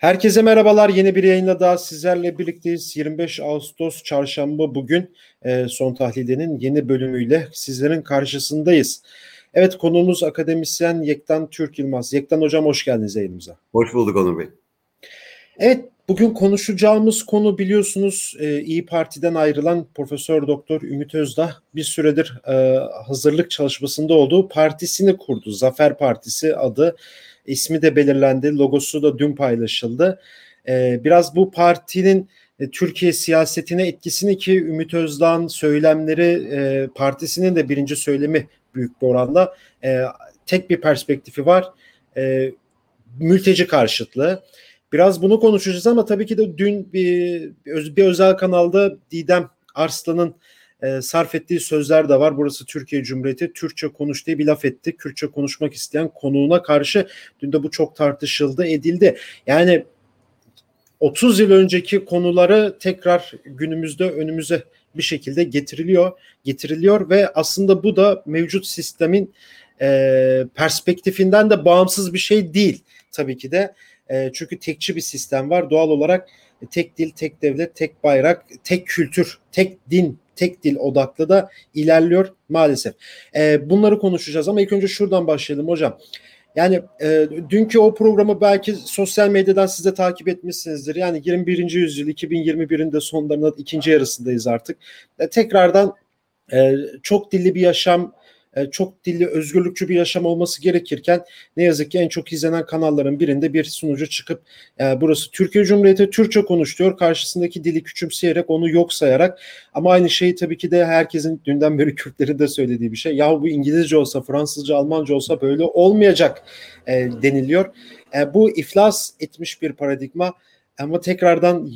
Herkese merhabalar. Yeni bir yayınla daha sizlerle birlikteyiz. 25 Ağustos çarşamba bugün e, Son Tahlil'in yeni bölümüyle sizlerin karşısındayız. Evet konuğumuz akademisyen Yektan Türk Yılmaz. Yektan Hocam hoş geldiniz yayınımıza. Hoş bulduk Onur Bey. Evet bugün konuşacağımız konu biliyorsunuz e, İyi Parti'den ayrılan Profesör Doktor Ümit Özdağ bir süredir e, hazırlık çalışmasında olduğu partisini kurdu. Zafer Partisi adı ismi de belirlendi. Logosu da dün paylaşıldı. E, biraz bu partinin e, Türkiye siyasetine etkisini ki Ümit Özdağ'ın söylemleri e, partisinin de birinci söylemi büyük bir oranda e, tek bir perspektifi var. Mülteci karşıtlığı. Biraz bunu konuşacağız ama tabii ki de dün bir, bir özel kanalda Didem Arslan'ın e, sarf ettiği sözler de var. Burası Türkiye Cumhuriyeti. Türkçe konuş diye bir laf etti. Kürtçe konuşmak isteyen konuğuna karşı dün de bu çok tartışıldı, edildi. Yani 30 yıl önceki konuları tekrar günümüzde önümüze bir şekilde getiriliyor, getiriliyor ve aslında bu da mevcut sistemin e, perspektifinden de bağımsız bir şey değil tabii ki de. E, çünkü tekçi bir sistem var. Doğal olarak tek dil, tek devlet, tek bayrak, tek kültür, tek din tek dil odaklı da ilerliyor maalesef. E, bunları konuşacağız ama ilk önce şuradan başlayalım hocam. Yani e, dünkü o programı belki sosyal medyadan siz de takip etmişsinizdir. Yani 21. yüzyıl 2021'in de sonlarında ikinci yarısındayız artık. E, tekrardan e, çok dilli bir yaşam e, çok dilli özgürlükçü bir yaşam olması gerekirken ne yazık ki en çok izlenen kanalların birinde bir sunucu çıkıp e, burası Türkiye Cumhuriyeti Türkçe konuş diyor. Karşısındaki dili küçümseyerek onu yok sayarak ama aynı şeyi tabii ki de herkesin dünden beri Kürtlerin de söylediği bir şey. Ya bu İngilizce olsa, Fransızca, Almanca olsa böyle olmayacak e, deniliyor. E, bu iflas etmiş bir paradigma ama tekrardan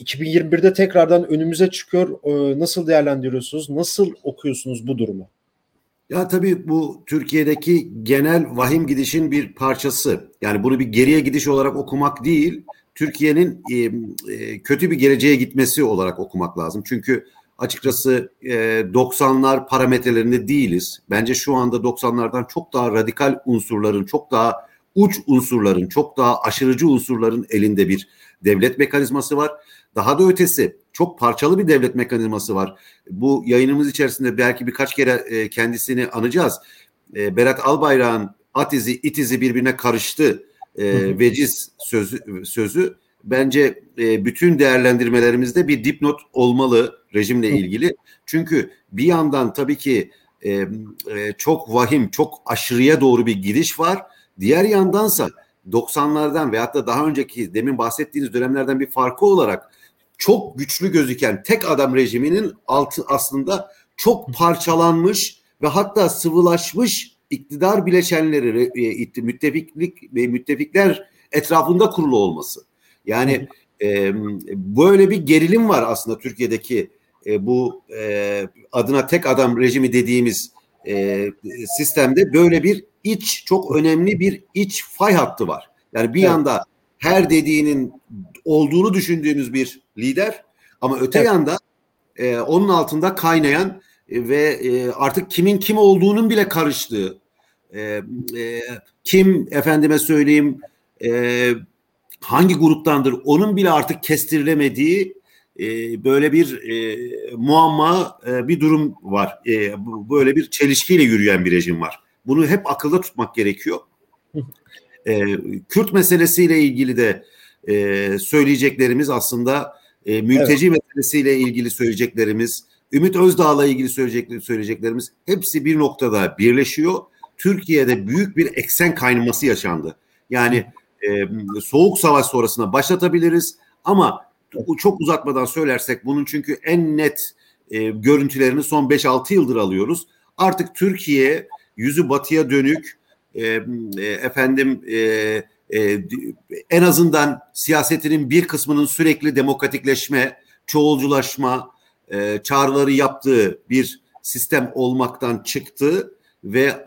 2021'de tekrardan önümüze çıkıyor. E, nasıl değerlendiriyorsunuz? Nasıl okuyorsunuz bu durumu? Ya tabii bu Türkiye'deki genel vahim gidişin bir parçası. Yani bunu bir geriye gidiş olarak okumak değil, Türkiye'nin e, kötü bir geleceğe gitmesi olarak okumak lazım. Çünkü açıkçası e, 90'lar parametrelerinde değiliz. Bence şu anda 90'lardan çok daha radikal unsurların, çok daha uç unsurların, çok daha aşırıcı unsurların elinde bir devlet mekanizması var. Daha da ötesi çok parçalı bir devlet mekanizması var. Bu yayınımız içerisinde belki birkaç kere e, kendisini anacağız. E, Berat Albayrak'ın at izi, it izi birbirine karıştı e, veciz sözü, sözü bence e, bütün değerlendirmelerimizde bir dipnot olmalı rejimle ilgili. Çünkü bir yandan tabii ki e, e, çok vahim, çok aşırıya doğru bir gidiş var. Diğer yandansa 90'lardan veyahut da daha önceki demin bahsettiğiniz dönemlerden bir farkı olarak çok güçlü gözüken tek adam rejiminin altı aslında çok parçalanmış ve hatta sıvılaşmış iktidar bileşenleri e, müttefiklik ve müttefikler etrafında kurulu olması. Yani e, böyle bir gerilim var aslında Türkiye'deki e, bu e, adına tek adam rejimi dediğimiz e, sistemde böyle bir iç çok önemli bir iç fay hattı var. Yani bir evet. yanda her dediğinin olduğunu düşündüğümüz bir lider ama öte evet. yanda e, onun altında kaynayan e, ve e, artık kimin kim olduğunun bile karıştığı e, e, kim efendime söyleyeyim e, hangi gruptandır onun bile artık kestirilemediği e, böyle bir e, muamma e, bir durum var. E, böyle bir çelişkiyle yürüyen bir rejim var. Bunu hep akılda tutmak gerekiyor. E, Kürt meselesiyle ilgili de e, söyleyeceklerimiz aslında e, mülteci evet. meselesiyle ilgili söyleyeceklerimiz, Ümit Özdağ'la ilgili söyleyecek, söyleyeceklerimiz hepsi bir noktada birleşiyor. Türkiye'de büyük bir eksen kaynaması yaşandı. Yani e, soğuk savaş sonrasında başlatabiliriz ama çok uzatmadan söylersek bunun çünkü en net e, görüntülerini son 5-6 yıldır alıyoruz. Artık Türkiye yüzü batıya dönük e, e, efendim e, e, en azından siyasetinin bir kısmının sürekli demokratikleşme, çoğulculaşma e, çağrıları yaptığı bir sistem olmaktan çıktı ve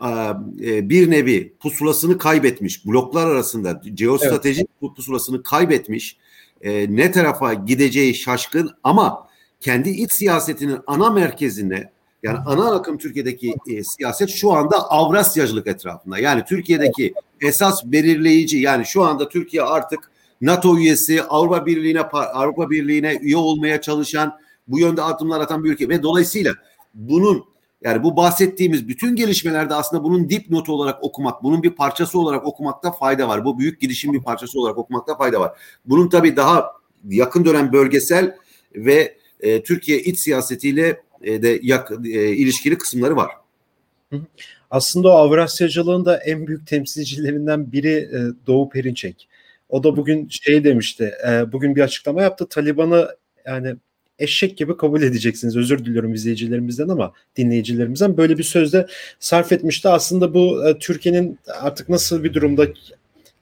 e, bir nevi pusulasını kaybetmiş bloklar arasında geostratejik evet. pusulasını kaybetmiş e, ne tarafa gideceği şaşkın ama kendi iç siyasetinin ana merkezine yani ana akım Türkiye'deki e, siyaset şu anda Avrasyacılık etrafında. Yani Türkiye'deki esas belirleyici yani şu anda Türkiye artık NATO üyesi, Avrupa Birliği'ne Avrupa Birliği'ne üye olmaya çalışan, bu yönde adımlar atan bir ülke ve dolayısıyla bunun yani bu bahsettiğimiz bütün gelişmelerde aslında bunun dipnot olarak okumak, bunun bir parçası olarak okumakta fayda var. Bu büyük gidişin bir parçası olarak okumakta fayda var. Bunun tabii daha yakın dönem bölgesel ve e, Türkiye iç siyasetiyle e, de yak, e, ilişkili kısımları var. Aslında o Avrasyacılığın da en büyük temsilcilerinden biri e, Doğu Perinçek. O da bugün şey demişti, e, bugün bir açıklama yaptı. Taliban'ı yani eşek gibi kabul edeceksiniz. Özür diliyorum izleyicilerimizden ama dinleyicilerimizden böyle bir sözde sarf etmişti. Aslında bu e, Türkiye'nin artık nasıl bir durumda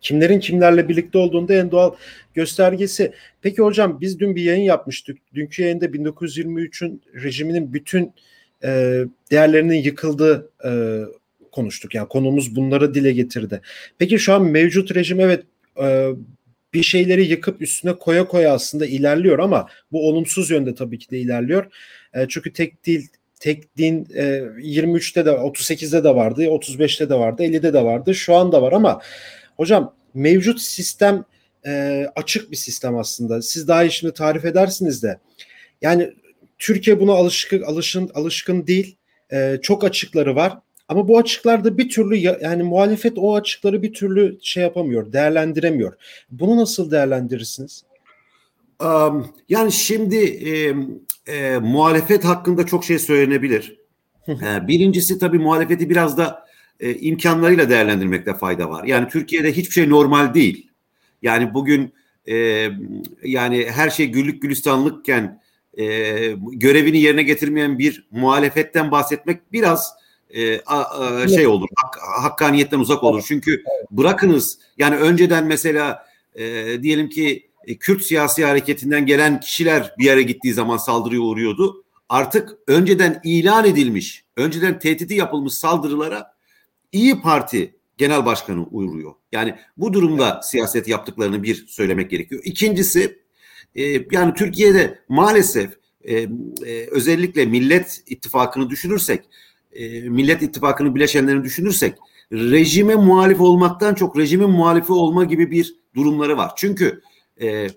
kimlerin kimlerle birlikte olduğunda en doğal göstergesi. Peki hocam biz dün bir yayın yapmıştık. Dünkü yayında 1923'ün rejiminin bütün e, değerlerinin yıkıldığı e, konuştuk. Yani konumuz bunları dile getirdi. Peki şu an mevcut rejim evet e, bir şeyleri yıkıp üstüne koya koya aslında ilerliyor ama bu olumsuz yönde tabii ki de ilerliyor. E, çünkü tek dil tek din e, 23'te de 38'de de vardı, 35'te de vardı, 50'de de vardı. Şu anda var ama hocam mevcut sistem e, açık bir sistem aslında. Siz daha iyi şimdi tarif edersiniz de. Yani Türkiye buna alışkın alışın alışkın değil. E, çok açıkları var. Ama bu açıklarda bir türlü yani muhalefet o açıkları bir türlü şey yapamıyor, değerlendiremiyor. Bunu nasıl değerlendirirsiniz? Um, yani şimdi e, e, muhalefet hakkında çok şey söylenebilir. e, birincisi tabii muhalefeti biraz da e, imkanlarıyla değerlendirmekte fayda var. Yani Türkiye'de hiçbir şey normal değil. Yani bugün e, yani her şey güllük gülistanlıkken e, görevini yerine getirmeyen bir muhalefetten bahsetmek biraz e, a, a, şey olur hak, hakkaniyetten uzak olur. Çünkü bırakınız yani önceden mesela e, diyelim ki e, Kürt siyasi hareketinden gelen kişiler bir yere gittiği zaman saldırıya uğruyordu. Artık önceden ilan edilmiş, önceden tehdidi yapılmış saldırılara İyi Parti Genel Başkanı uğruyor. Yani bu durumda siyaset yaptıklarını bir söylemek gerekiyor. İkincisi e, yani Türkiye'de maalesef e, e, özellikle Millet İttifakı'nı düşünürsek e, Millet İttifakı'nın bileşenlerini düşünürsek rejime muhalif olmaktan çok rejimin muhalifi olma gibi bir durumları var. Çünkü e,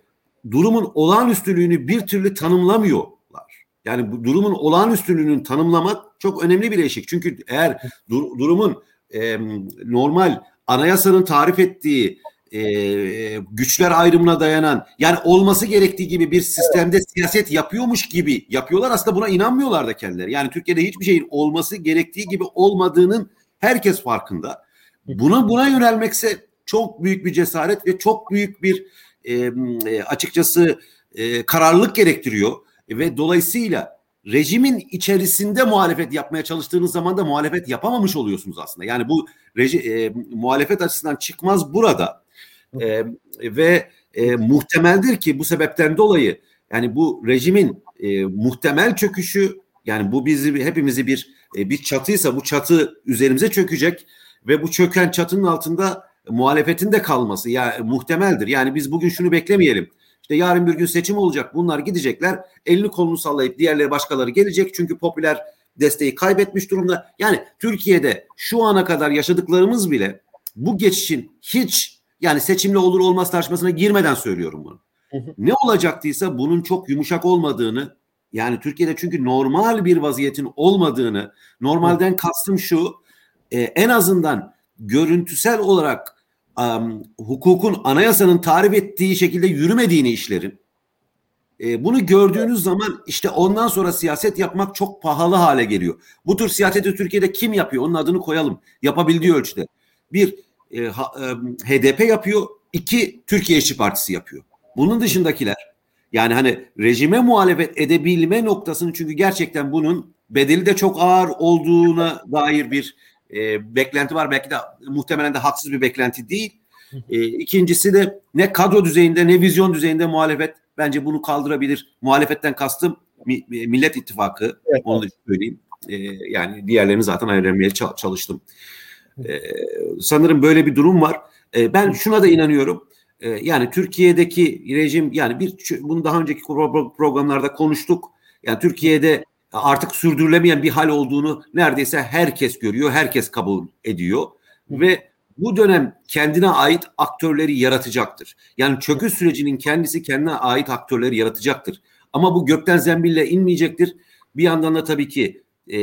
durumun olağanüstülüğünü bir türlü tanımlamıyorlar. Yani bu durumun olağanüstülüğünü tanımlamak çok önemli bir eşik. Çünkü eğer dur, durumun e, normal anayasanın tarif ettiği e, güçler ayrımına dayanan yani olması gerektiği gibi bir sistemde evet. siyaset yapıyormuş gibi yapıyorlar. Aslında buna inanmıyorlar da kendileri. Yani Türkiye'de hiçbir şeyin olması gerektiği gibi olmadığının herkes farkında. Buna buna yönelmekse çok büyük bir cesaret ve çok büyük bir e, açıkçası e, kararlılık gerektiriyor ve dolayısıyla rejimin içerisinde muhalefet yapmaya çalıştığınız zaman da muhalefet yapamamış oluyorsunuz aslında. Yani bu reji, e, muhalefet açısından çıkmaz burada e, ve e, muhtemeldir ki bu sebepten dolayı yani bu rejimin e, muhtemel çöküşü yani bu bizi hepimizi bir e, bir çatıysa bu çatı üzerimize çökecek ve bu çöken çatının altında muhalefetin de kalması ya muhtemeldir. Yani biz bugün şunu beklemeyelim. İşte yarın bir gün seçim olacak. Bunlar gidecekler. Elini kolunu sallayıp diğerleri başkaları gelecek. Çünkü popüler desteği kaybetmiş durumda. Yani Türkiye'de şu ana kadar yaşadıklarımız bile bu geçişin hiç yani seçimle olur olmaz tartışmasına girmeden söylüyorum bunu. Ne olacaktıysa bunun çok yumuşak olmadığını yani Türkiye'de çünkü normal bir vaziyetin olmadığını normalden kastım şu e, en azından görüntüsel olarak um, hukukun anayasanın tarif ettiği şekilde yürümediğini işlerin e, bunu gördüğünüz zaman işte ondan sonra siyaset yapmak çok pahalı hale geliyor. Bu tür siyaseti Türkiye'de kim yapıyor? Onun adını koyalım. Yapabildiği ölçüde. Bir, e, ha, e, HDP yapıyor. iki Türkiye İşçi Partisi yapıyor. Bunun dışındakiler yani hani rejime muhalefet edebilme noktasını çünkü gerçekten bunun bedeli de çok ağır olduğuna dair bir e, beklenti var. Belki de muhtemelen de haksız bir beklenti değil. E, ikincisi de ne kadro düzeyinde ne vizyon düzeyinde muhalefet bence bunu kaldırabilir. Muhalefetten kastım Millet İttifakı. Evet. Onu da söyleyeyim. E, yani diğerlerini zaten ayırmaya çalıştım. E, sanırım böyle bir durum var. E, ben şuna da inanıyorum. E, yani Türkiye'deki rejim yani bir bunu daha önceki programlarda konuştuk. Yani Türkiye'de artık sürdürülemeyen bir hal olduğunu neredeyse herkes görüyor, herkes kabul ediyor ve bu dönem kendine ait aktörleri yaratacaktır. Yani çöküş sürecinin kendisi kendine ait aktörleri yaratacaktır. Ama bu gökten zembille inmeyecektir. Bir yandan da tabii ki e,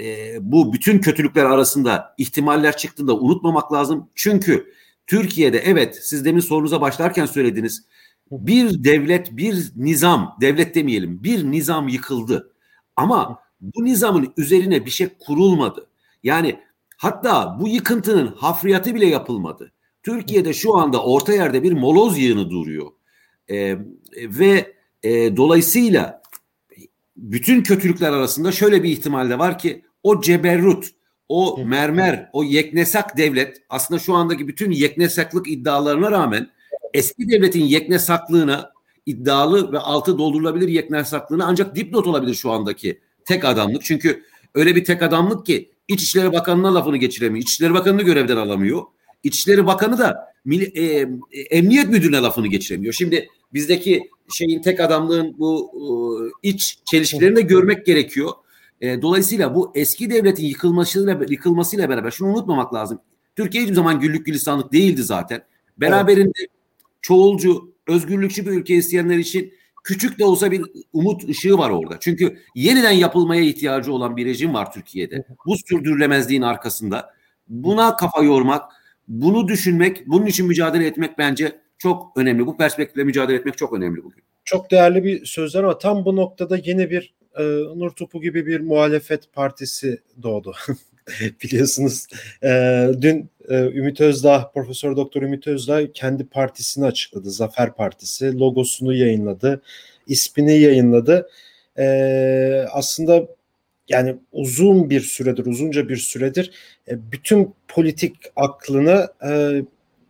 e, bu bütün kötülükler arasında ihtimaller çıktığında unutmamak lazım. Çünkü Türkiye'de evet siz demin sorunuza başlarken söylediniz. Bir devlet, bir nizam, devlet demeyelim, bir nizam yıkıldı. Ama bu nizamın üzerine bir şey kurulmadı. Yani hatta bu yıkıntının hafriyatı bile yapılmadı. Türkiye'de şu anda orta yerde bir moloz yığını duruyor. Ee, ve e, dolayısıyla bütün kötülükler arasında şöyle bir ihtimal de var ki o ceberrut, o mermer, o yeknesak devlet aslında şu andaki bütün yeknesaklık iddialarına rağmen eski devletin yeknesaklığına iddialı ve altı doldurulabilir yeknesaklığına ancak dipnot olabilir şu andaki tek adamlık. Çünkü öyle bir tek adamlık ki İçişleri Bakanı'na lafını geçiremiyor. İçişleri Bakanı'nı görevden alamıyor. İçişleri Bakanı da e, e, Emniyet Müdürü'ne lafını geçiremiyor. Şimdi bizdeki şeyin tek adamlığın bu e, iç çelişkilerini de görmek gerekiyor. E, dolayısıyla bu eski devletin yıkılmasıyla yıkılmasıyla beraber şunu unutmamak lazım. Türkiye hiçbir zaman güllük gülistanlık değildi zaten. Beraberinde çoğulcu, özgürlükçü bir ülke isteyenler için küçük de olsa bir umut ışığı var orada. Çünkü yeniden yapılmaya ihtiyacı olan bir rejim var Türkiye'de. Bu sürdürülemezliğin arkasında. Buna kafa yormak, bunu düşünmek, bunun için mücadele etmek bence çok önemli. Bu perspektifle mücadele etmek çok önemli bugün. Çok değerli bir sözler ama tam bu noktada yeni bir e, Nur Topu gibi bir muhalefet partisi doğdu. Biliyorsunuz e, dün e, Ümit Özdağ, Profesör Doktor Ümit Özdağ kendi partisini açıkladı. Zafer Partisi logosunu yayınladı, ismini yayınladı. E, aslında yani uzun bir süredir, uzunca bir süredir e, bütün politik aklını e,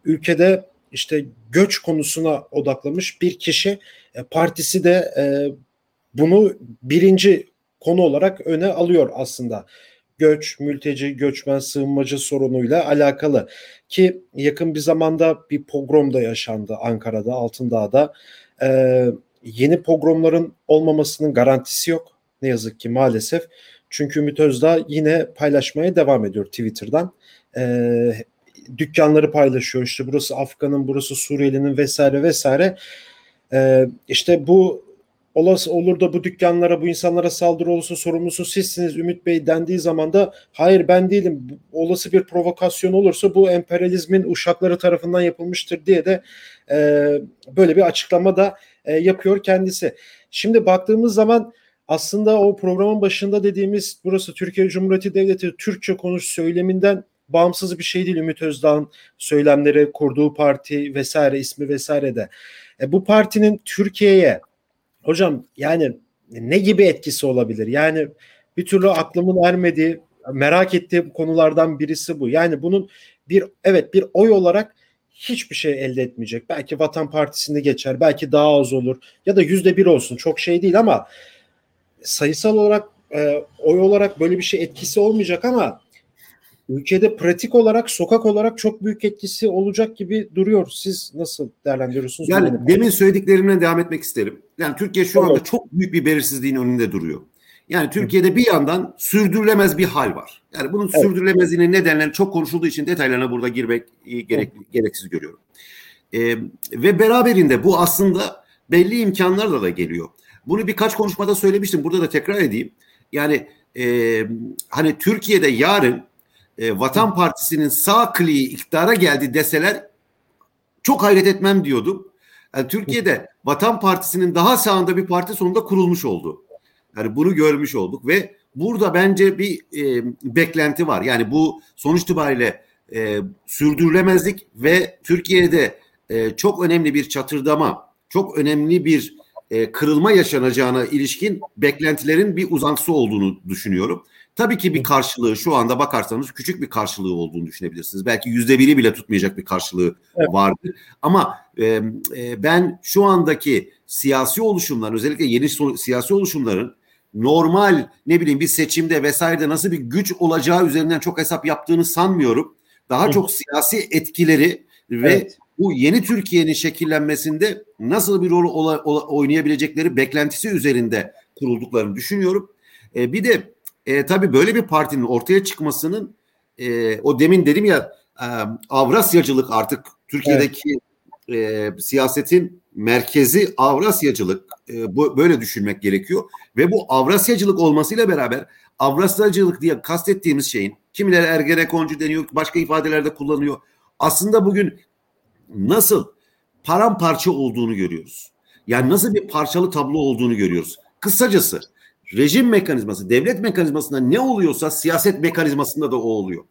ülkede işte göç konusuna odaklamış bir kişi. E, partisi de e, bunu birinci konu olarak öne alıyor aslında. Göç, mülteci, göçmen, sığınmacı sorunuyla alakalı ki yakın bir zamanda bir pogrom da yaşandı Ankara'da, Altındağ'da. Ee, yeni pogromların olmamasının garantisi yok ne yazık ki maalesef. Çünkü Ümit Özdağ yine paylaşmaya devam ediyor Twitter'dan. Ee, dükkanları paylaşıyor. İşte burası Afgan'ın, burası Suriyeli'nin vesaire vesaire. Ee, işte bu olası olur da bu dükkanlara, bu insanlara saldırı olursa sorumlusu sizsiniz Ümit Bey dendiği zaman da hayır ben değilim. Olası bir provokasyon olursa bu emperyalizmin uşakları tarafından yapılmıştır diye de e, böyle bir açıklama da e, yapıyor kendisi. Şimdi baktığımız zaman aslında o programın başında dediğimiz burası Türkiye Cumhuriyeti Devleti Türkçe konuş söyleminden bağımsız bir şey değil Ümit Özdağ'ın söylemleri, kurduğu parti vesaire ismi vesaire de. E, bu partinin Türkiye'ye hocam yani ne gibi etkisi olabilir? Yani bir türlü aklımın ermediği, merak ettiğim konulardan birisi bu. Yani bunun bir evet bir oy olarak hiçbir şey elde etmeyecek. Belki Vatan Partisi'ni geçer, belki daha az olur ya da yüzde bir olsun. Çok şey değil ama sayısal olarak e, oy olarak böyle bir şey etkisi olmayacak ama ülkede pratik olarak sokak olarak çok büyük etkisi olacak gibi duruyor. Siz nasıl değerlendiriyorsunuz? Yani demin söylediklerimle devam etmek isterim. Yani Türkiye şu anda çok büyük bir belirsizliğin önünde duruyor. Yani Türkiye'de bir yandan sürdürülemez bir hal var. Yani bunun evet. sürdürülemezliğinin nedenleri çok konuşulduğu için detaylarına burada girmek gerek, gereksiz görüyorum. Ee, ve beraberinde bu aslında belli imkanlarla da geliyor. Bunu birkaç konuşmada söylemiştim. Burada da tekrar edeyim. Yani e, hani Türkiye'de yarın e, Vatan Partisi'nin sağ kliği iktidara geldi deseler çok hayret etmem diyordum. Yani Türkiye'de Vatan Partisi'nin daha sağında bir parti sonunda kurulmuş oldu. Yani bunu görmüş olduk ve burada bence bir e, beklenti var. Yani bu sonuç itibariyle e, sürdürülemezlik ve Türkiye'de e, çok önemli bir çatırdama, çok önemli bir e, kırılma yaşanacağına ilişkin beklentilerin bir uzantısı olduğunu düşünüyorum. Tabii ki bir karşılığı şu anda bakarsanız küçük bir karşılığı olduğunu düşünebilirsiniz. Belki yüzde biri bile tutmayacak bir karşılığı evet. vardır. Ama e, e, ben şu andaki siyasi oluşumların özellikle yeni so- siyasi oluşumların normal ne bileyim bir seçimde vesairede nasıl bir güç olacağı üzerinden çok hesap yaptığını sanmıyorum. Daha çok siyasi etkileri ve evet. bu yeni Türkiye'nin şekillenmesinde nasıl bir rol ola, ola, oynayabilecekleri beklentisi üzerinde kurulduklarını düşünüyorum. E, bir de e, tabii böyle bir partinin ortaya çıkmasının e, o demin dedim ya e, Avrasyacılık artık Türkiye'deki evet. e, siyasetin merkezi Avrasyacılık e, bu, böyle düşünmek gerekiyor ve bu Avrasyacılık olmasıyla beraber Avrasyacılık diye kastettiğimiz şeyin kimileri Ergenekoncu deniyor başka ifadelerde kullanıyor. Aslında bugün nasıl paramparça olduğunu görüyoruz. Yani nasıl bir parçalı tablo olduğunu görüyoruz. Kısacası rejim mekanizması, devlet mekanizmasında ne oluyorsa siyaset mekanizmasında da o oluyor.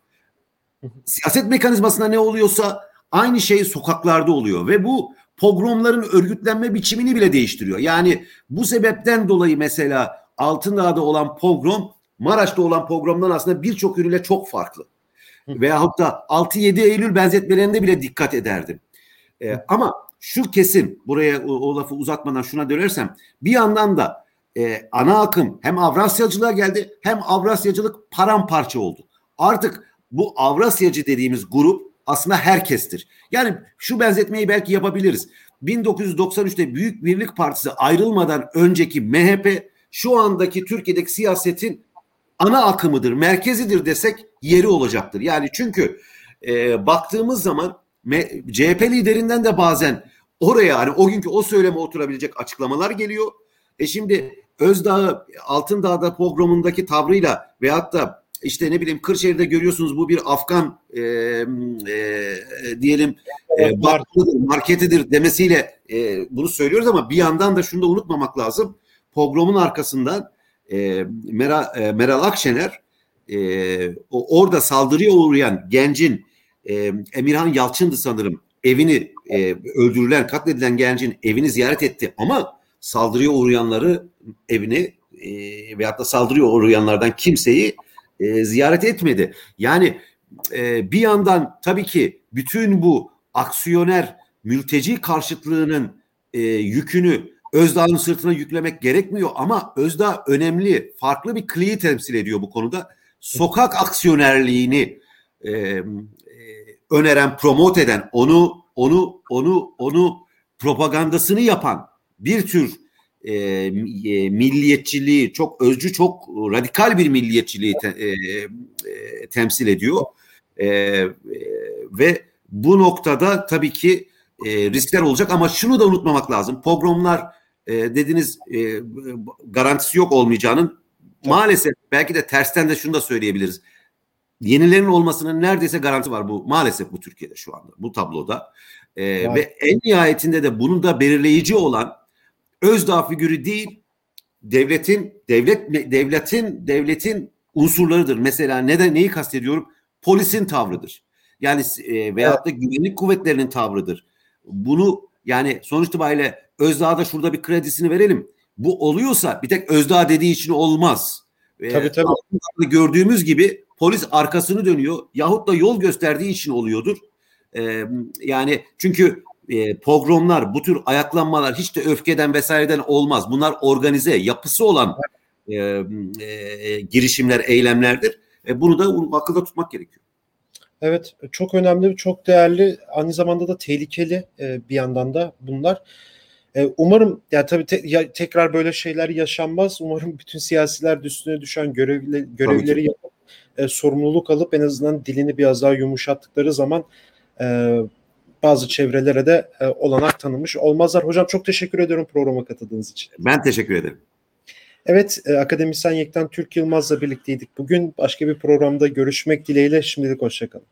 Siyaset mekanizmasında ne oluyorsa aynı şey sokaklarda oluyor ve bu pogromların örgütlenme biçimini bile değiştiriyor. Yani bu sebepten dolayı mesela Altındağ'da olan pogrom Maraş'ta olan pogromdan aslında birçok yönüyle çok farklı. Veyahut da 6-7 Eylül benzetmelerinde bile dikkat ederdim. Ee, ama şu kesin buraya o, o lafı uzatmadan şuna dönersem bir yandan da e, ana akım hem Avrasyacılığa geldi hem Avrasyacılık paramparça oldu. Artık bu Avrasyacı dediğimiz grup aslında herkestir. Yani şu benzetmeyi belki yapabiliriz. 1993'te Büyük Birlik Partisi ayrılmadan önceki MHP şu andaki Türkiye'deki siyasetin ana akımıdır, merkezidir desek yeri olacaktır. Yani çünkü e, baktığımız zaman CHP liderinden de bazen oraya hani o günkü o söyleme oturabilecek açıklamalar geliyor. E şimdi Özdağ Altındağ'da programındaki tavrıyla veyahut da işte ne bileyim Kırşehir'de görüyorsunuz bu bir Afgan e, e, diyelim e, marketidir demesiyle e, bunu söylüyoruz ama bir yandan da şunu da unutmamak lazım. Pogromun arkasından e, Meral, e, Meral Akşener e, o, orada saldırıya uğrayan gencin e, Emirhan Yalçın'dı sanırım evini e, öldürülen katledilen gencin evini ziyaret etti ama saldırıya uğrayanları evini e, veyahut da saldırıya uğrayanlardan kimseyi e, ziyaret etmedi. Yani e, bir yandan tabii ki bütün bu aksiyoner mülteci karşıtlığının e, yükünü Özdağ'ın sırtına yüklemek gerekmiyor ama Özdağ önemli, farklı bir kliği temsil ediyor bu konuda. Sokak aksiyonerliğini e, e, öneren, promote eden, onu onu onu onu propagandasını yapan bir tür e, e, milliyetçiliği çok özcü çok radikal bir milliyetçiliği te, e, e, temsil ediyor. E, e, ve bu noktada tabii ki e, riskler olacak ama şunu da unutmamak lazım. Pogromlar e, dediniz e, garantisi yok olmayacağının maalesef belki de tersten de şunu da söyleyebiliriz. Yenilerin olmasının neredeyse garanti var bu maalesef bu Türkiye'de şu anda bu tabloda. E, ve en nihayetinde de bunun da belirleyici olan Özdağ figürü değil devletin devlet devletin devletin unsurlarıdır. Mesela neden neyi kastediyorum? Polisin tavrıdır. Yani e, veyahut da güvenlik kuvvetlerinin tavrıdır. Bunu yani sonuç itibariyle Özdağ'a da şurada bir kredisini verelim. Bu oluyorsa bir tek Özdağ dediği için olmaz. Tabii tabii. Gördüğümüz gibi polis arkasını dönüyor yahut da yol gösterdiği için oluyordur. Ee, yani çünkü e, pogromlar, bu tür ayaklanmalar hiç de öfkeden vesaireden olmaz. Bunlar organize, yapısı olan e, e, girişimler, eylemlerdir. E, bunu da akılda tutmak gerekiyor. Evet, çok önemli, çok değerli, aynı zamanda da tehlikeli e, bir yandan da bunlar. E, umarım, ya tabii te, ya, tekrar böyle şeyler yaşanmaz. Umarım bütün siyasiler üstüne düşen görevli, görevleri yapıp e, sorumluluk alıp en azından dilini biraz daha yumuşattıkları zaman e, bazı çevrelere de e, olanak tanımış olmazlar. Hocam çok teşekkür ediyorum programa katıldığınız için. Ben teşekkür ederim. Evet, e, akademisyen Yekten Türk Yılmaz'la birlikteydik. Bugün başka bir programda görüşmek dileğiyle şimdilik hoşçakalın.